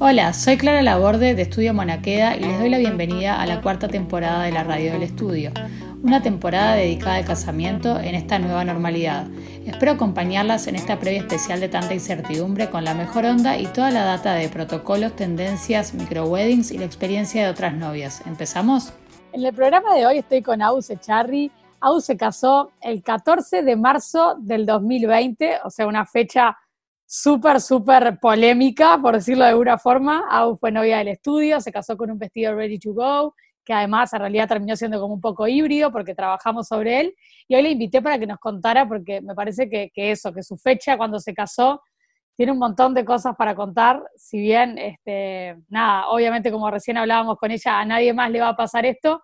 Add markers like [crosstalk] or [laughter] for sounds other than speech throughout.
Hola, soy Clara Laborde de Estudio Monaqueda y les doy la bienvenida a la cuarta temporada de la Radio del Estudio, una temporada dedicada al casamiento en esta nueva normalidad. Espero acompañarlas en esta previa especial de tanta incertidumbre con la mejor onda y toda la data de protocolos, tendencias, micro-weddings y la experiencia de otras novias. ¿Empezamos? En el programa de hoy estoy con Ause Charri. Au se casó el 14 de marzo del 2020, o sea, una fecha súper, súper polémica, por decirlo de alguna forma. Au fue novia del estudio, se casó con un vestido ready to go, que además en realidad terminó siendo como un poco híbrido porque trabajamos sobre él. Y hoy le invité para que nos contara, porque me parece que, eso, que su fecha cuando se casó tiene un montón de cosas para contar, si bien, este, nada, obviamente como recién hablábamos con ella, a nadie más le va a pasar esto,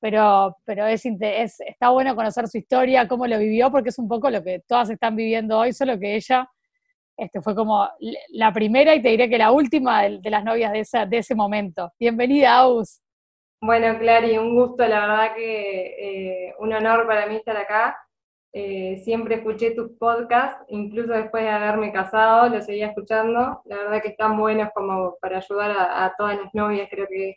pero, pero es, es, está bueno conocer su historia, cómo lo vivió, porque es un poco lo que todas están viviendo hoy, solo que ella este, fue como la primera y te diré que la última de, las novias de, de ese momento. Bienvenida, Aus. Bueno, Clary, un gusto, la verdad que eh, un honor para mí estar acá. Eh, siempre escuché tus podcasts, incluso después de haberme casado, los seguía escuchando. La verdad que están buenos como para ayudar a, todas las novias. Creo que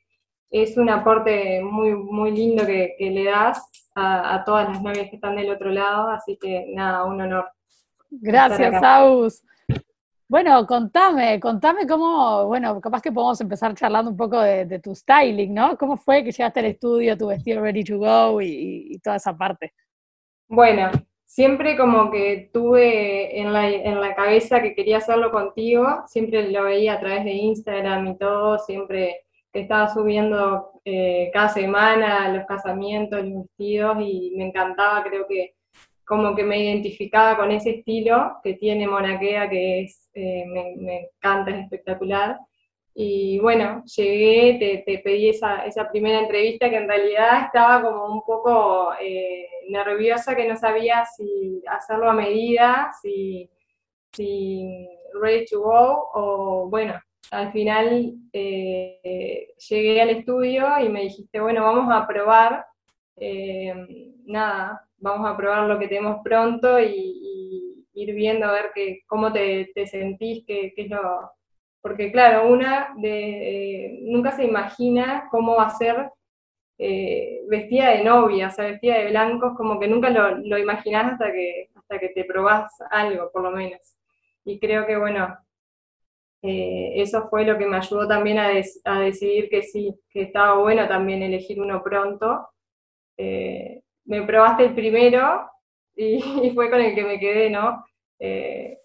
es un aporte muy, muy lindo que, le das a, a, todas las novias que están del otro lado. Así que nada, un honor. Gracias, Aus. Bueno, contame, contame cómo, bueno, capaz que podemos empezar charlando un poco de, tu styling, ¿no? ¿Cómo fue que llegaste al estudio, tu vestido ready to go y, toda esa parte? Bueno, siempre como que tuve en la, en la cabeza que quería hacerlo contigo, siempre lo veía a través de Instagram y todo, siempre estaba subiendo eh, cada semana los casamientos, los vestidos y me encantaba, creo que como que me identificaba con ese estilo que tiene Monaquea, que es, eh, me, encanta, es espectacular. Y bueno, llegué, te, pedí esa, esa, primera entrevista que en realidad estaba como un poco eh, nerviosa, que no sabía si hacerlo a medida, si, si ready to go, o bueno, al final eh, llegué al estudio y me dijiste, bueno, vamos a probar. nada, vamos a probar lo que tenemos pronto y, ir viendo a ver que, cómo te, sentís, qué, es lo... Porque claro, una de, eh, nunca se imagina cómo va a ser eh, vestida de novia, o sea, vestida de blancos, como que nunca lo, lo imaginás hasta que, hasta que te probás algo, por lo menos. Y creo que, bueno, eh, eso fue lo que me ayudó también a, a, decidir que sí, que estaba bueno también elegir uno pronto me probaste el primero y, fue con el que me quedé, ¿no? Eh,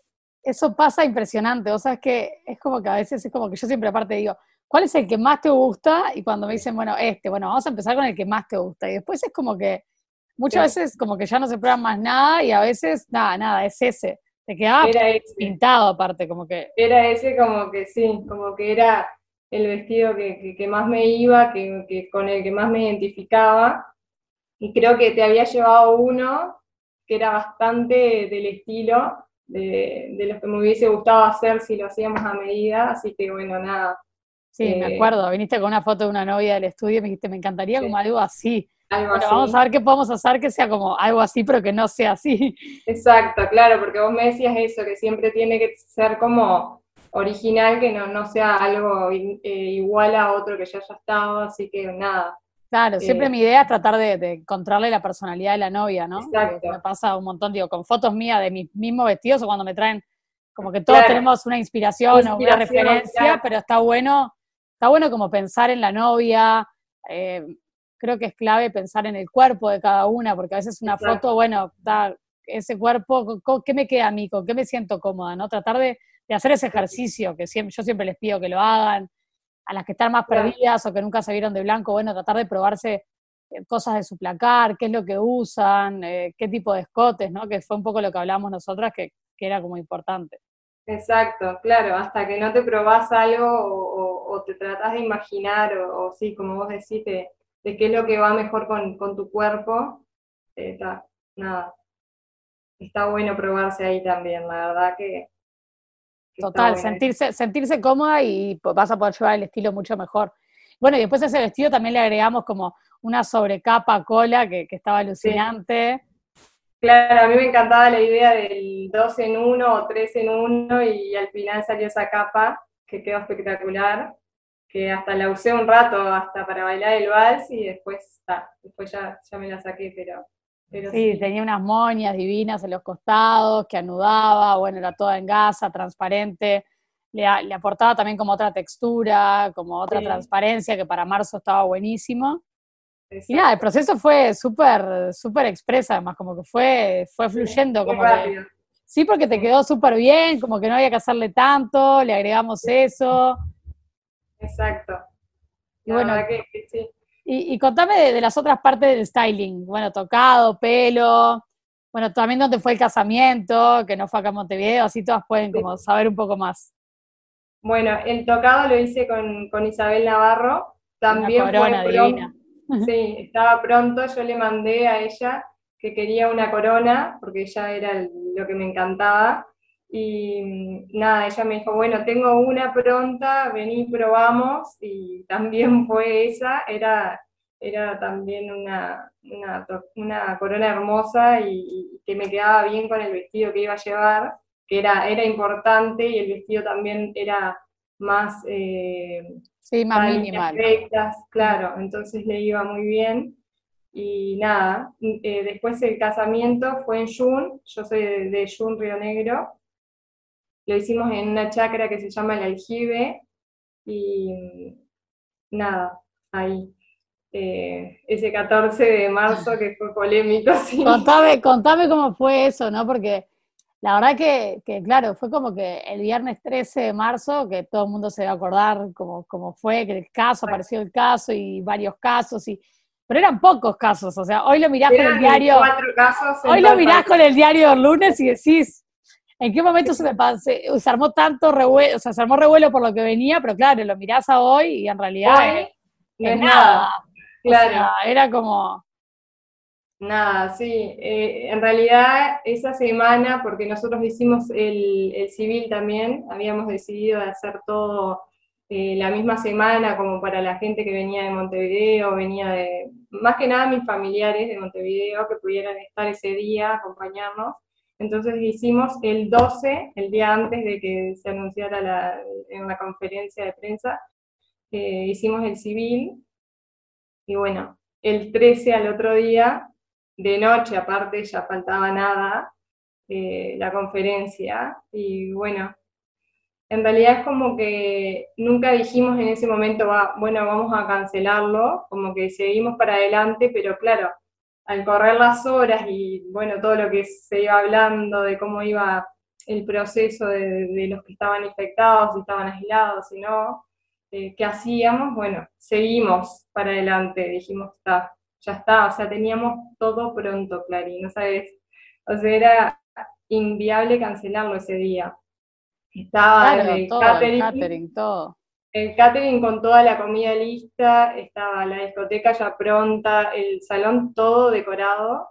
Eso pasa impresionante, o sea, es que es como que a veces es como que yo siempre aparte digo, ¿cuál es el que más te gusta? Y cuando me dicen, bueno, este, bueno, vamos a empezar con el que más te gusta. Y después es como que muchas veces como que ya no se prueba más nada y a veces, nada, nada, es ese. Te quedaba pintado aparte, como que... Era ese como que sí, como que era el vestido que, más me iba, que, que, con el que más me identificaba. Y creo que te había llevado uno que era bastante del estilo de, de los que me hubiese gustado hacer si lo hacíamos a medida, así que bueno, nada. Sí, me eh, acuerdo, viniste con una foto de una novia del estudio y me dijiste, me encantaría como algo así. Algo así. Vamos a ver qué podemos hacer que sea como algo así, pero que no sea así. Exacto, claro, porque vos me decías eso, que siempre tiene que ser como original, que no, no sea algo eh, igual a otro que ya haya estado, así que nada, Claro, siempre eh, mi idea es tratar de, encontrarle la personalidad de la novia, ¿no? Exacto. Me pasa un montón, digo, con fotos mías de mis mismos vestidos o cuando me traen, como que todos tenemos una inspiración, o una referencia, pero está bueno, está bueno como pensar en la novia, eh, creo que es clave pensar en el cuerpo de cada una, porque a veces una foto, bueno, da ese cuerpo, ¿qué me queda a mí? ¿Con qué me siento cómoda? ¿no? Tratar de, hacer ese ejercicio, que siempre, yo siempre les pido que lo hagan, a las que están más perdidas o que nunca se vieron de blanco, bueno, tratar de probarse eh, cosas de su placar, qué es lo que usan, eh, qué tipo de escotes, ¿no? Que fue un poco lo que hablamos nosotras, que, era como importante. Exacto, claro, hasta que no te probás algo o, te tratás de imaginar, o, sí, como vos decís, de, qué es lo que va mejor con, tu cuerpo, eh, está, nada, está bueno probarse ahí también, la verdad que Total, sentirse, sentirse cómoda y vas a poder llevar el estilo mucho mejor. Bueno, y después a ese vestido también le agregamos como una sobrecapa cola que, estaba alucinante. Claro, a mí me encantaba la idea del 2 en 1 o 3 en 1 y al final salió esa capa que quedó espectacular, que hasta la usé un rato hasta para bailar el vals y después, está, después ya, ya me la saqué, pero... pero sí, tenía unas moñas divinas en los costados, que anudaba, bueno, era toda en gasa, transparente, le, aportaba también como otra textura, como otra transparencia, que para marzo estaba buenísimo. Y nada, el proceso fue súper, súper expresa, además, como que fue, fue fluyendo, como rápido. Sí, porque te quedó súper bien, como que no había que hacerle tanto, le agregamos eso. Exacto. Y bueno, que, sí. Y, contame de, las otras partes del styling. Bueno, tocado, pelo. Bueno, también dónde fue el casamiento, que no fue acá en Montevideo, así todas pueden como saber un poco más. Bueno, el tocado lo hice con, Isabel Navarro. También corona fue divina. [laughs] Sí, estaba pronto, yo le mandé a ella que quería una corona, porque ella era lo que me encantaba. Y mm, nada, ella me dijo, bueno, tengo una pronta, vení, probamos. Y también [laughs] fue esa, era, era también una, una, corona hermosa y, que me quedaba bien con el vestido que iba a llevar, que era, era importante y el vestido también era más... Eh, sí, más minimal. claro, entonces le iba muy bien. Y nada, eh, después el casamiento fue en Jun, yo soy de, de Jun, Río Negro. Lo hicimos en una chacra que se llama el aljibe. Y nada, ahí. Eh, ese 14 de marzo que fue polémico. [laughs] Sí. Contame, contame cómo fue eso, ¿no? Porque la verdad que, que, claro, fue como que el viernes 13 de marzo, que todo el mundo se va a acordar cómo, cómo fue, que el caso, apareció el caso y varios casos, y pero eran pocos casos, o sea, hoy lo mirás con el diario. hoy lo mirás con el diario del lunes y decís, ¿en qué momento se me pasó? Se armó tanto revuelo, o sea, se armó revuelo por lo que venía, pero claro, lo mirás a hoy y en realidad no es nada. Claro. era como. Nada, sí. Eh, en realidad, esa semana, porque nosotros hicimos el, el civil también, habíamos decidido hacer todo eh, la misma semana como para la gente que venía de Montevideo, venía de, más que nada mis familiares de Montevideo que pudieran estar ese día, acompañarnos. Entonces hicimos el 12, el día antes de que se anunciara la, en la conferencia de prensa, eh, hicimos el civil. Y bueno, el 13 al otro día, de noche aparte, ya faltaba nada, eh, la conferencia. Y bueno, en realidad es como que nunca dijimos en ese momento, bueno, vamos a cancelarlo, como que seguimos para adelante, pero claro, al correr las horas y bueno, todo lo que se iba hablando de cómo iba el proceso de, los que estaban infectados, si estaban aislados, si no, eh, ¿qué hacíamos? Bueno, seguimos para adelante, dijimos, está, ya está, o sea, teníamos todo pronto, Clarín, ¿no sabes? O sea, era inviable cancelarlo ese día. Estaba el, catering, todo. El catering con toda la comida lista, estaba la discoteca ya pronta, el salón todo decorado.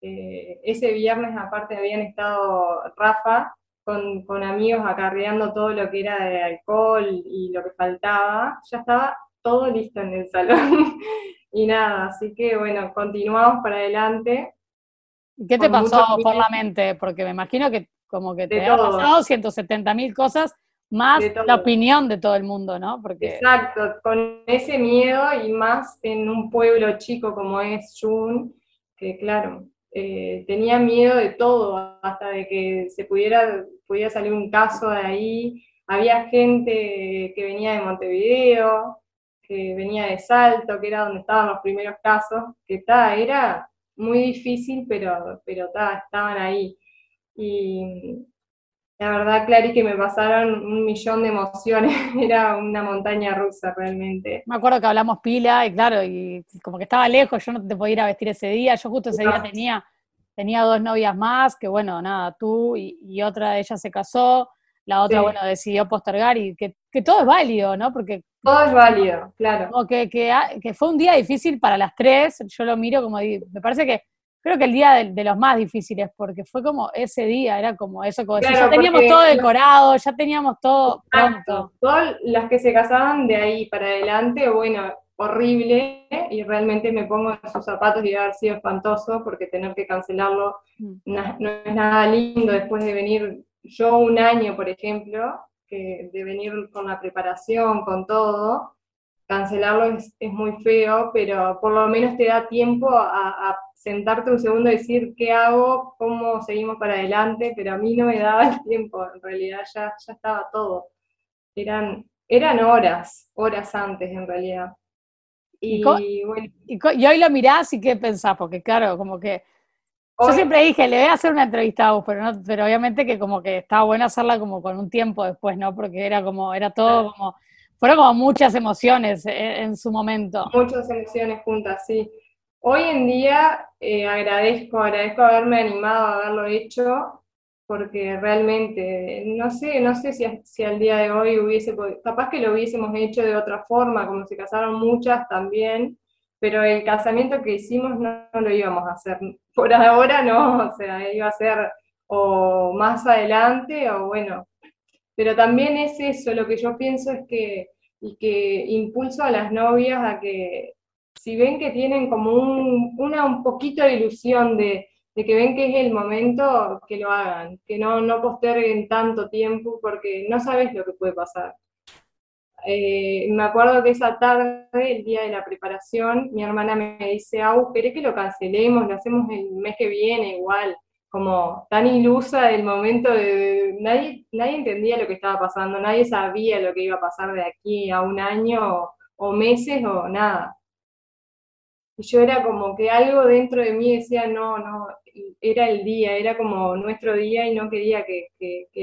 Eh, ese viernes aparte habían estado Rafa con, con, amigos acarreando todo lo que era de alcohol y lo que faltaba. Ya estaba todo listo en el salón. [laughs] y nada, así que bueno, continuamos para adelante. ¿Qué te pasó por la mente? Porque me imagino que como que te ha pasado 170 mil cosas más la opinión de todo el mundo, ¿no? Porque... Exacto, con ese miedo y más en un pueblo chico como es Jun, que claro, eh, tenía miedo de todo, hasta de que se pudiera, pudiera salir un caso de ahí. Había gente que venía de Montevideo, que venía de Salto, que era donde estaban los primeros casos, que está, era muy difícil, pero, pero estaban ahí. Y la verdad, Clary, que me pasaron un millón de emociones, [laughs] era una montaña rusa realmente. Me acuerdo que hablamos pila y claro, y como que estaba lejos, yo no te podía ir a vestir ese día, yo justo ese día tenía, tenía dos novias más, que bueno, nada, tú y, otra de ellas se casó, la otra, bueno, decidió postergar y que, todo es válido, ¿no? Porque... Todo es válido, claro. Como que, que, que fue un día difícil para las tres, yo lo miro como, me parece que creo que el día de, los más difíciles, porque fue como ese día, era como eso, como ya teníamos todo decorado, ya teníamos todo pronto. Todas las que se casaban de ahí para adelante, bueno, horrible, y realmente me pongo en sus zapatos y haber sido espantoso, porque tener que cancelarlo mm. no, es nada lindo después de venir yo un año, por ejemplo, que de venir con la preparación, con todo, cancelarlo es, muy feo, pero por lo menos te da tiempo a, sentarte un segundo y decir qué hago, cómo seguimos para adelante, pero a mí no me daba el tiempo, en realidad ya, ya estaba todo. Eran, eran horas, horas antes en realidad. Y, bueno. y, hoy lo mirás y qué pensás, porque claro, como que yo siempre dije, le voy a hacer una entrevista a vos, pero, no, pero obviamente que como que estaba bueno hacerla como con un tiempo después, ¿no? Porque era como, era todo como, fueron como muchas emociones eh, en, su momento. Muchas emociones juntas, sí. Hoy en día eh, agradezco, agradezco haberme animado a haberlo hecho, porque realmente, no sé, no sé si, si al día de hoy hubiese podido, capaz que lo hubiésemos hecho de otra forma, como se casaron muchas también, pero el casamiento que hicimos no, lo íbamos a hacer. Por ahora no, o sea, iba a ser o más adelante o bueno. Pero también es eso, lo que yo pienso es que, y que impulso a las novias a que si ven que tienen como un, una un poquito de ilusión de, de que ven que es el momento, que lo hagan, que no, no posterguen tanto tiempo porque no sabes lo que puede pasar. Eh, me acuerdo que esa tarde, el día de la preparación, mi hermana me dice, Au, ¿querés que lo cancelemos? Lo hacemos el mes que viene igual. Como tan ilusa del momento de, nadie, nadie entendía lo que estaba pasando, nadie sabía lo que iba a pasar de aquí a un año o, meses o nada. Y yo era como que algo dentro de mí decía, no, no, era el día, era como nuestro día y no quería que,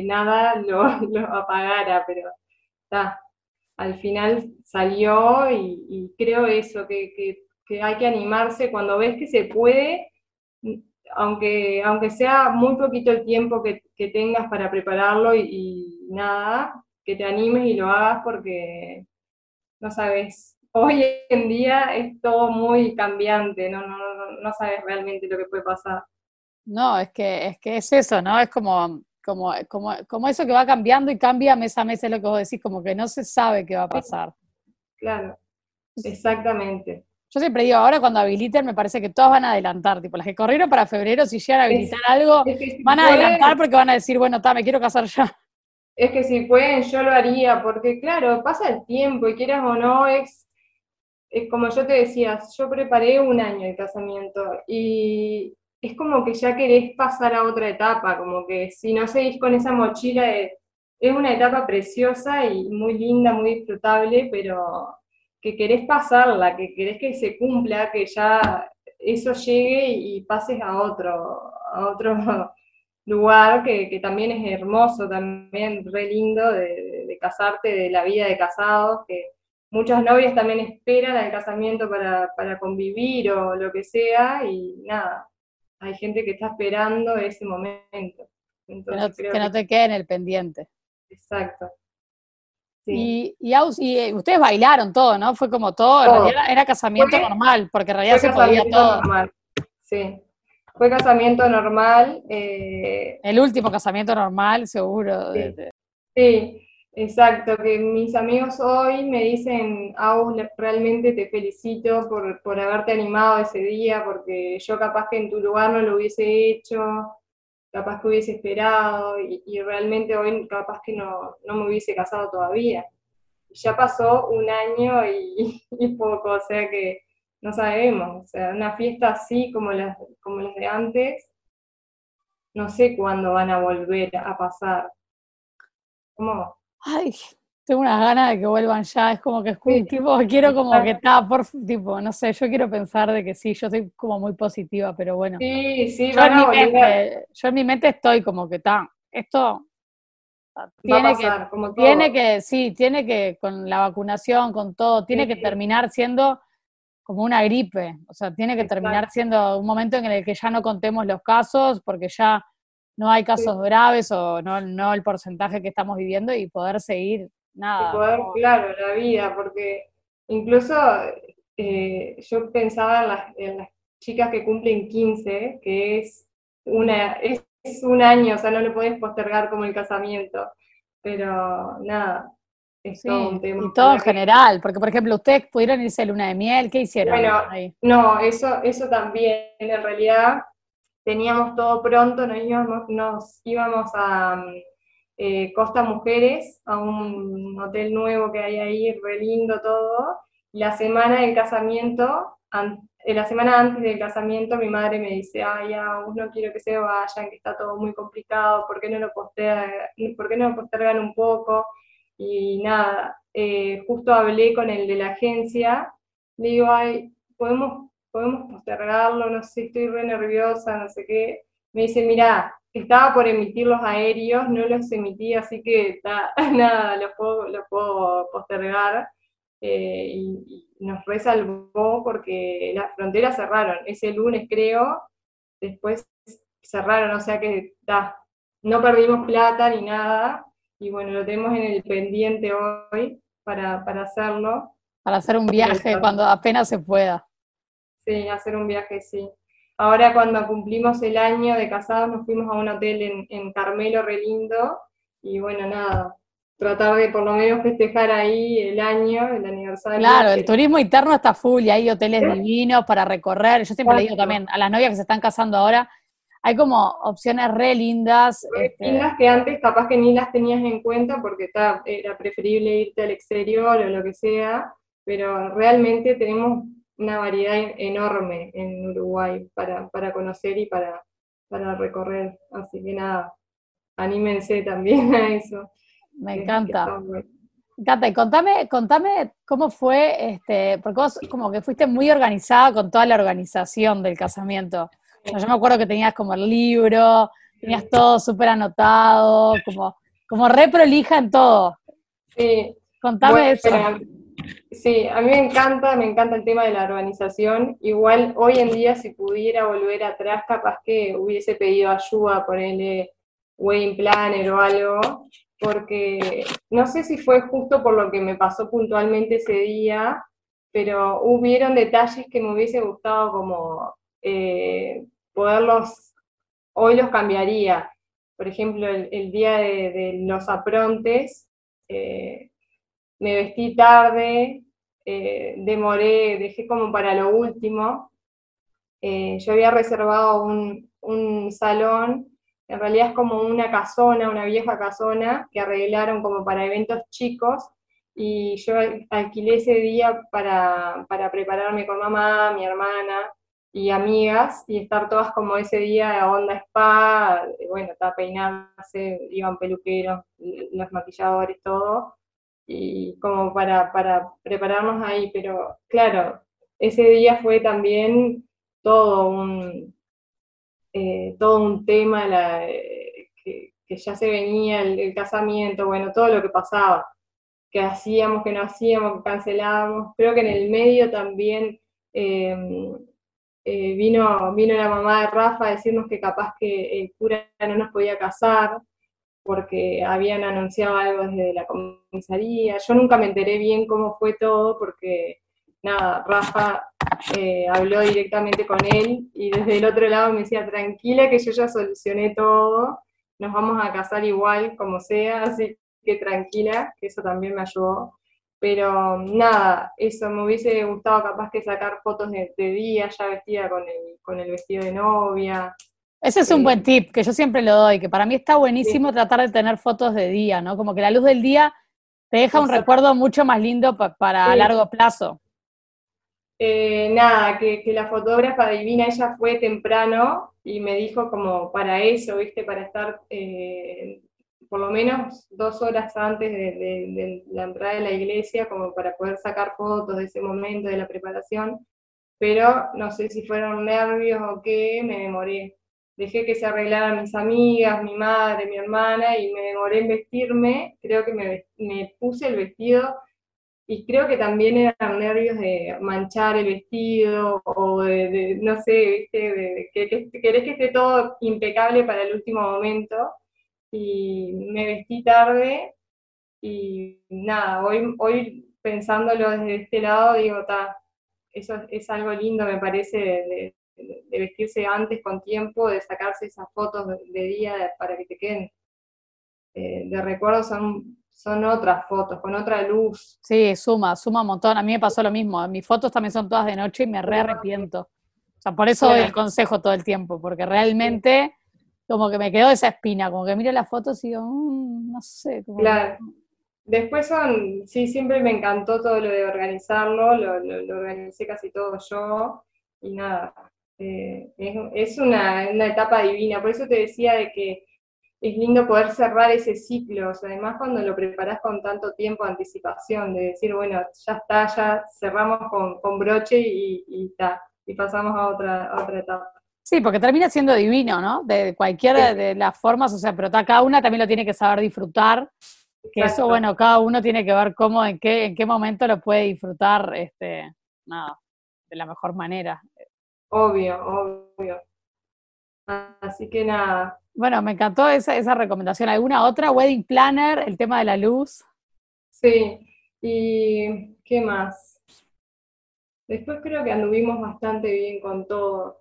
nada [laughs] lo, lo apagara, pero está, al final salió y, creo eso, que, hay que animarse cuando ves que se puede, aunque, aunque sea muy poquito el tiempo que, tengas para prepararlo y, nada, que te animes y lo hagas porque, no sabes, hoy en día es todo muy cambiante, no, no, no sabes realmente lo que puede pasar. No, es que, es que es eso, ¿no? Es como como, como, como eso que va cambiando y cambia mes a mes, es lo que vos decís, como que no se sabe qué va a pasar. Claro, exactamente. Yo siempre digo, ahora cuando habiliten me parece que todas van a adelantar, tipo las que corrieron para febrero, si llegan a habilitar algo, van a adelantar porque van a decir, bueno, está, me quiero casar ya. Es que si pueden, yo lo haría, porque claro, pasa el tiempo y quieras o no, es, es como yo te decía, yo preparé un año de casamiento y, es como que ya querés pasar a otra etapa, como que si no seguís con esa mochila, es una etapa preciosa y muy linda, muy disfrutable, pero que querés pasarla, que querés que se cumpla, que ya eso llegue y pases a otro, a otro [laughs] lugar que, también es hermoso, también re lindo de, de, casarte, de la vida de casados, que muchas novias también esperan al casamiento para, para convivir o lo que sea, y nada, hay gente que está esperando ese momento. que, no, te quede en el pendiente. Exacto. Y, y, eh, ustedes bailaron todo, ¿no? Fue como todo, era, casamiento normal, porque en realidad se podía todo. Normal. Sí, fue casamiento normal. Eh, el último casamiento normal, seguro. sí. Exacto, que mis amigos hoy me dicen, Au, realmente te felicito por, por haberte animado ese día, porque yo capaz que en tu lugar no lo hubiese hecho, capaz que hubiese esperado, y, realmente hoy capaz que no, no, me hubiese casado todavía. Ya pasó un año y, [laughs] y, poco, o sea que no sabemos, o sea, una fiesta así como las, como las de antes, no sé cuándo van a volver a pasar. ¿Cómo? Ay, tengo unas ganas de que vuelvan ya, es como que es tipo, quiero como que está, por tipo, no sé, yo quiero pensar de que sí, yo soy como muy positiva, pero bueno. Sí, sí, yo, en mi, mente, yo en mi mente estoy como que está, esto tiene que, tiene que, sí, tiene que, con la vacunación, con todo, tiene que terminar siendo como una gripe, o sea, tiene que terminar siendo un momento en el que ya no contemos los casos, porque ya no hay casos graves o no, no el porcentaje que estamos viviendo y poder seguir nada. poder, claro, la vida, porque incluso eh, yo pensaba en las, chicas que cumplen 15, que es, una, es, un año, o sea, no lo puedes postergar como el casamiento, pero nada. Es todo un tema. Y todo en general, porque por ejemplo, ustedes pudieron irse a luna de miel, ¿qué hicieron? Bueno, no, eso, eso también, en realidad teníamos todo pronto, nos íbamos, nos íbamos a, eh, Costa Mujeres, a un hotel nuevo que hay ahí, re lindo todo. La semana del casamiento, la semana antes del casamiento, mi madre me dice, ay, aún no quiero que se vayan, que está todo muy complicado, ¿por qué no lo postergan, ¿por qué no lo postergan un poco? Y nada, eh, justo hablé con el de la agencia, le digo, ay, podemos, podemos postergarlo, no sé, estoy re nerviosa, no sé qué. Me dice, mira, estaba por emitir los aéreos, no los emití, así que [laughs] nada, los puedo, puedo postergar. Eh, y, nos resalvó porque las fronteras cerraron. Ese lunes creo, después cerraron, o sea que no perdimos plata ni nada. Y bueno, lo tenemos en el pendiente hoy para, para hacerlo. Para hacer un viaje cuando apenas se pueda. Sí, hacer un viaje, sí. Ahora cuando cumplimos el año de casados nos fuimos a un hotel en, en Carmelo re lindo y bueno, nada, tratar de por lo menos festejar ahí el año, el aniversario. Claro, el turismo interno está full y hay hoteles divinos para recorrer. Yo siempre le digo también a las novias que se están casando ahora, hay como opciones re lindas. Re este lindas que antes capaz que ni las tenías en cuenta porque era preferible irte al exterior o lo que sea, pero realmente tenemos una variedad enorme en Uruguay para, para conocer y para, para recorrer. Así que nada, anímense también [laughs] a eso. Me encanta. Me encanta. Y contame, contame cómo fue, este, porque vos como que fuiste muy organizada con toda la organización del casamiento. yo me acuerdo que tenías como el libro, tenías todo súper anotado, como, como re prolija en todo. Sí. Contame eso. Sí, a mí me encanta, me encanta el tema de la organización. Igual hoy en día, si pudiera volver atrás, capaz que hubiese pedido ayuda, ponerle wedding planner o algo, porque no sé si fue justo por lo que me pasó puntualmente ese día, pero hubieron detalles que me hubiese gustado como eh, poderlos, hoy los cambiaría. Por ejemplo, el, día de, los aprontes, eh, me vestí tarde, eh, demoré, dejé como para lo último. yo había reservado un, un salón en realidad es como una casona, una vieja casona que arreglaron como para eventos chicos y yo alquilé ese día para, prepararme con mamá, mi hermana y amigas y estar todas como ese día onda spa, bueno, estaba peinarse, iban peluqueros, los maquilladores, todo, y como para, para prepararnos ahí, pero claro, ese día fue también todo un, eh, todo un tema eh, que, ya se venía, el, casamiento, bueno, todo lo que pasaba, que hacíamos, que no hacíamos, que cancelábamos. Creo que en el medio también em, eh, vino, vino la mamá de Rafa a decirnos que capaz que el cura no nos podía casar porque habían anunciado algo desde la comisaría. Yo nunca me enteré bien cómo fue todo porque nada, Rafa eh, habló directamente con él y desde el otro lado me decía, tranquila que yo ya solucioné todo, nos vamos a casar igual como sea, así que tranquila, que eso también me ayudó. Pero nada, eso me hubiese gustado capaz que sacar fotos de, día ya vestida con el, con el vestido de novia. Ese es un buen tip que yo siempre lo doy, que para mí está buenísimo tratar de tener fotos de día, ¿no? Como que la luz del día te deja un recuerdo mucho más lindo para largo plazo. Eh, nada, que, la fotógrafa divina, ella fue temprano y me dijo como para eso, ¿viste? Para estar eh, por lo menos dos horas antes de, la entrada de la iglesia, como para poder sacar fotos de ese momento, de la preparación, pero no sé si fueron nervios o qué, me demoré. Dejé que se arreglaran mis amigas, mi madre, mi hermana, y me demoré en vestirme, creo que me, me puse el vestido y creo que también eran nervios de manchar el vestido o de, no sé, ¿viste? De, que, querés que esté todo impecable para el último momento. Y me vestí tarde y nada, hoy, hoy pensándolo desde este lado, digo, ta, eso es, algo lindo, me parece, de, vestirse antes con tiempo, de sacarse esas fotos de, día para que te queden eh, de recuerdo, son son otras fotos, con otra luz. Sí, suma, suma un montón. A mí me pasó lo mismo. Mis fotos también son todas de noche y me re arrepiento. O sea, por eso doy el consejo todo el tiempo, porque realmente como que me quedó esa espina, como que miro las fotos y digo, mm, no sé. claro. Después son, sí, siempre me encantó todo lo de organizarlo, lo, lo, organicé casi todo yo, y nada, eh, es, una, una, etapa divina, por eso te decía de que es lindo poder cerrar ese ciclo, además cuando lo preparas con tanto tiempo de anticipación, de decir, bueno, ya está, ya cerramos con, broche y, y, y pasamos a otra, a otra etapa. Sí, porque termina siendo divino, ¿no? De cualquiera de las formas, o sea, pero cada una también lo tiene que saber disfrutar. Que eso, bueno, cada uno tiene que ver cómo, en qué, en qué momento lo puede disfrutar, este, nada, de la mejor manera. Obvio, obvio. Así que nada. Bueno, me encantó esa, esa recomendación. ¿Alguna otra? Wedding Planner, el tema de la luz. Sí, y ¿qué más? Después creo que anduvimos bastante bien con todo.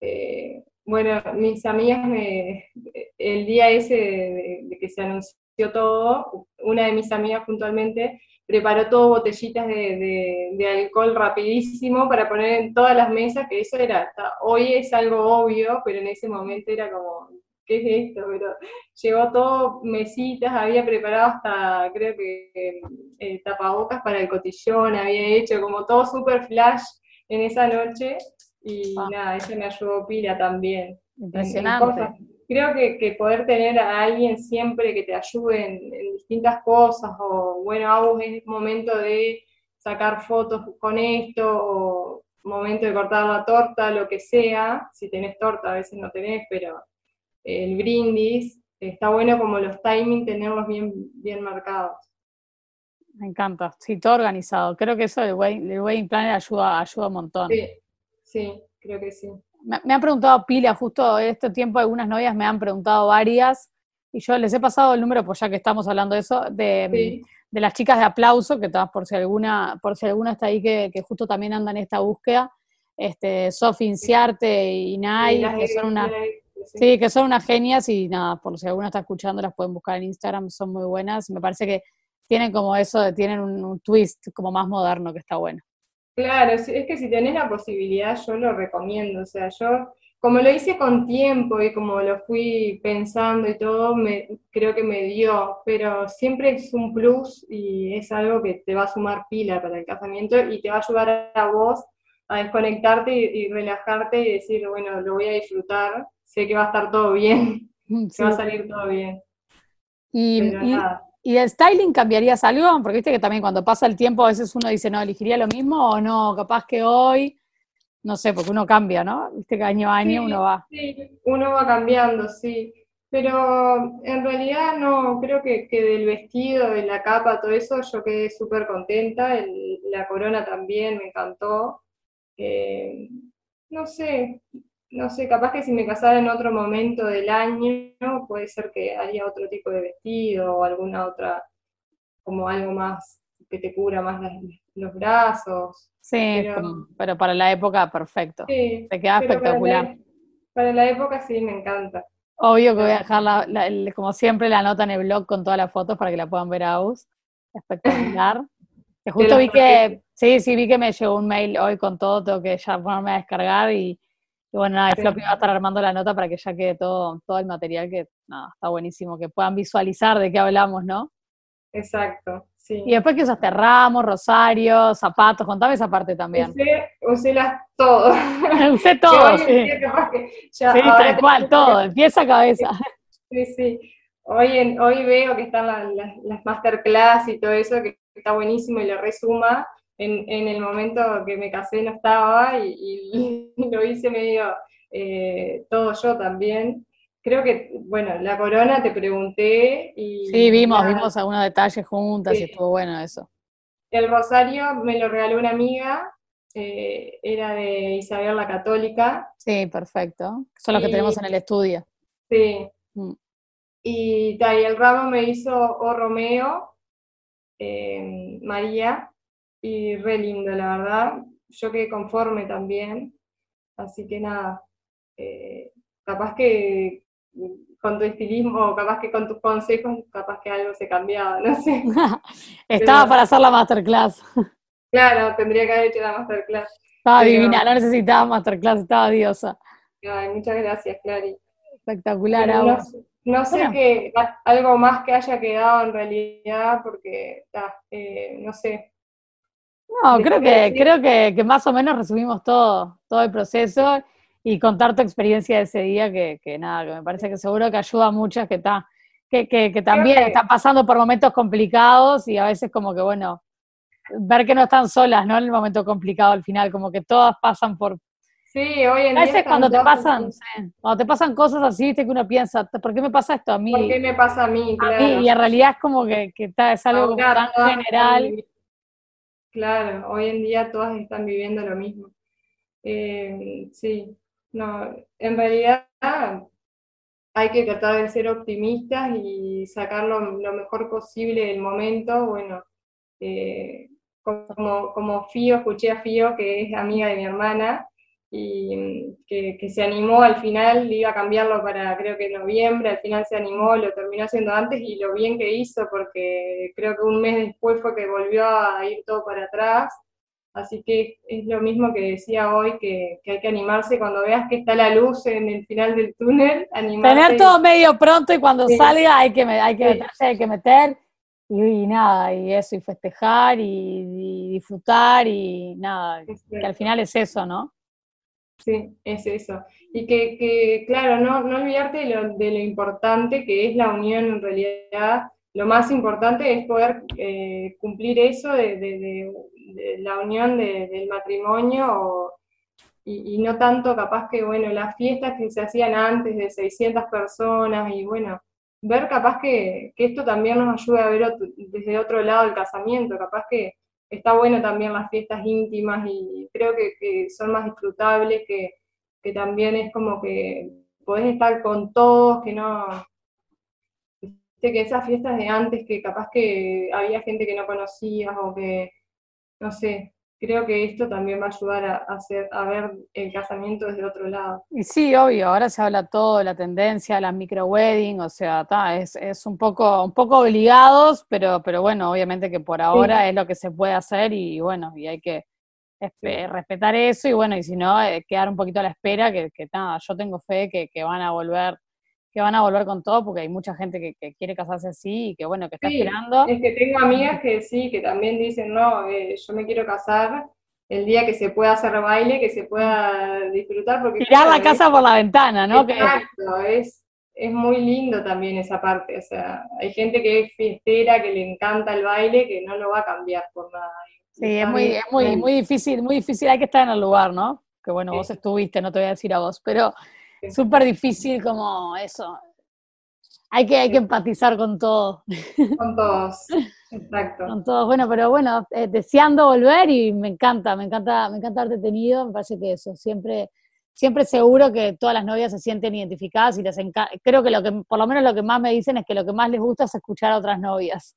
Eh, bueno, mis amigas, me, el día ese de, que se anunció todo, una de mis amigas puntualmente preparó todo botellitas de, alcohol rapidísimo para poner en todas las mesas, que eso era, hoy es algo obvio, pero en ese momento era como, ¿qué es esto? Pero llegó todo, mesitas, había preparado hasta, creo que, eh, tapabocas para el cotillón, había hecho como todo super flash en esa noche, y ah. nada, eso me ayudó pila también. Impresionante. Creo que, poder tener a alguien siempre que te ayude en, distintas cosas, o bueno, aún es momento de sacar fotos con esto, o momento de cortar la torta, lo que sea, si tenés torta, a veces no tenés, pero el brindis, está bueno como los timing tenerlos bien, bien marcados. Me encanta, sí, todo organizado. Creo que eso del wedding, planner ayuda, ayuda un montón. Sí, Sí, creo que sí. Me, han preguntado pila, justo este tiempo algunas novias me han preguntado varias, y yo les he pasado el número, pues ya que estamos hablando de eso, de, las chicas de aplauso, que por si alguna, por si alguna está ahí que, justo también anda en esta búsqueda, este, Sofi Inciarte y Nay, que son una, sí. que son unas genias y nada, por si alguna está escuchando, las pueden buscar en Instagram, son muy buenas. Me parece que tienen como eso, tienen un twist como más moderno que está bueno. Claro, es que si tenés la posibilidad, yo lo recomiendo. O sea, yo, como lo hice con tiempo y como lo fui pensando y todo, me, creo que me dio, pero siempre es un plus y es algo que te va a sumar pila para el casamiento y te va a ayudar a vos a desconectarte y, relajarte y decir, bueno, lo voy a disfrutar, sé que va a estar todo bien, [laughs] que va a salir todo bien. Y, ¿Y el styling cambiarías algo? Porque viste que también cuando pasa el tiempo a veces uno dice, no, elegiría lo mismo o no, capaz que hoy, no sé, porque uno cambia, ¿no? Viste que año a año uno va. Sí, uno va cambiando, sí. Pero en realidad no, creo que, del vestido, de la capa, todo eso, yo quedé súper contenta. la corona también me encantó. Eh, no sé, no sé, capaz que si me casara en otro momento del año, puede ser que haría otro tipo de vestido o alguna otra, como algo más que te cubra más los brazos. Sí, pero, para la época perfecto. Sí, te queda espectacular. Para la, época sí, me encanta. Obvio que voy a dejar, la, como siempre, la nota en el blog con todas las fotos para que la puedan ver a vos. Espectacular. [laughs] que justo vi que, sí, sí, vi que me llegó un mail hoy con todo, tengo que ya ponerme a descargar y bueno, nada, el Floppy va a estar armando la nota para que ya quede todo, todo el material que nada, está buenísimo, que puedan visualizar de qué hablamos, ¿no? Exacto, sí. Y después que usaste ramos, rosarios, zapatos, contame esa parte también. Usé, usé las todo. [laughs] usé [laughs] todo, sí. sí, tal cual, todo, empieza a cabeza. Sí, sí. Hoy, hoy veo que están las, las masterclass y todo eso, que está buenísimo y le resuma en, el momento que me casé no estaba y, [laughs] lo hice medio eh, todo yo también. Creo que, bueno, la corona te pregunté y... Sí, vimos, vimos algunos detalles juntas y estuvo bueno eso. El rosario me lo regaló una amiga, eh, era de Isabel la Católica. Sí, perfecto. Son los que tenemos en el estudio. Sí. Mm. Y, el ramo me hizo O Romeo, eh, María, y re lindo, la verdad. Yo quedé conforme también, así que nada, eh, capaz que con tu estilismo, capaz que con tus consejos, capaz que algo se cambiaba, no sé. [laughs] Estaba para hacer la masterclass. Claro, tendría que haber hecho la masterclass. Estaba divina, no necesitaba masterclass, estaba diosa. muchas gracias, Clary. Espectacular, No, sé que algo más que haya quedado en realidad, porque, eh, no sé. No, creo que, creo que, que, más o menos resumimos todo, todo el proceso y contar tu experiencia de ese día, que, que nada, que me parece que seguro que ayuda a muchas que, está, que, que, también están pasando por momentos complicados y a veces como que, bueno, ver que no están solas, ¿no? En el momento complicado al final, como que todas pasan por... Sí, hoy en a veces cuando te pasan, cuando te pasan cosas así, viste que uno piensa, ¿por qué me pasa esto a mí? ¿Por qué me pasa a mí? Claro. y en realidad es como que, que está, es algo tan general. Claro, hoy en día todas están viviendo lo mismo. Eh, sí, no, en realidad hay que tratar de ser optimistas y sacar lo, mejor posible del momento. Bueno, eh, como, como Fío, escuché a Fío, que es amiga de mi hermana, y mm, que, se animó al final, iba a cambiarlo para creo que noviembre, al final se animó, lo terminó haciendo antes y lo bien que hizo, porque creo que un mes después fue que volvió a ir todo para atrás. Así que es lo mismo que decía hoy, que, hay que animarse. Cuando veas que está la luz en el final del túnel. Tener todo medio pronto y cuando salga hay que, hay que meterse, hay que meter y, nada, y eso, y festejar y, disfrutar y nada, que al final es eso, ¿no? Sí, es eso. Y que, claro, no, no olvidarte de lo, de lo importante que es la unión en realidad lo más importante es poder eh, cumplir eso de, la unión del matrimonio y, no tanto capaz que, bueno, las fiestas que se hacían antes de 600 personas y bueno, ver capaz que, esto también nos ayuda a ver desde otro lado el casamiento, capaz que está bueno también las fiestas íntimas y creo que, son más disfrutables, que, que también es como que podés estar con todos, que no, que esas fiestas de antes, que capaz que había gente que no conocías o que, no sé, creo que esto también va a ayudar a, hacer, a ver el casamiento desde otro lado. Y sí, obvio, ahora se habla todo de la tendencia, la micro wedding, o sea, es, es, un poco, un poco obligados, pero, pero bueno, obviamente que por ahora es lo que se puede hacer y bueno, y hay que respetar eso y bueno, y si no, eh, quedar un poquito a la espera, que, que nada, yo tengo fe que, que van a volver que van a volver con todo porque hay mucha gente que, quiere casarse así y que bueno, que está esperando. Es que tengo amigas que sí, que también dicen, no, eh, yo me quiero casar el día que se pueda hacer baile, que se pueda disfrutar. Porque, Tirar la casa por la ventana, ¿no? Exacto, es, es muy lindo también esa parte. O sea, hay gente que es fiestera, que le encanta el baile, que no lo va a cambiar por nada. Sí, es muy, es muy, muy difícil, muy difícil, hay que estar en el lugar, ¿no? Que bueno, vos estuviste, no te voy a decir a vos, pero súper difícil como eso. Hay que, hay que empatizar con todos. Con todos, [laughs] exacto. Con todos, bueno, pero bueno, eh, deseando volver y me encanta, me encanta, me encanta haberte tenido, me parece que eso, siempre, siempre seguro que todas las novias se sienten identificadas y les creo que lo que, por lo menos lo que más me dicen es que lo que más les gusta es escuchar a otras novias.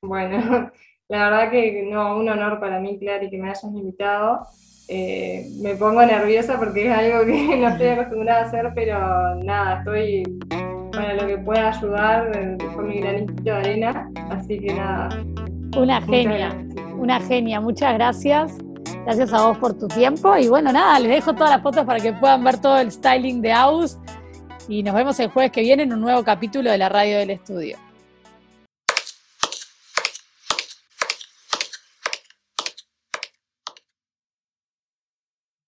Bueno, [laughs] la verdad que no, un honor para mí, Clary, que me hayas invitado. Eh, me pongo nerviosa porque es algo que [laughs] no estoy acostumbrada a hacer, pero nada, estoy para lo que pueda ayudar con mi granito de arena, así que nada. Una genia, una genia, muchas gracias. Gracias a vos por tu tiempo y bueno, nada, les dejo todas las fotos para que puedan ver todo el styling de Aus y nos vemos el jueves que viene en un nuevo capítulo de la radio del estudio.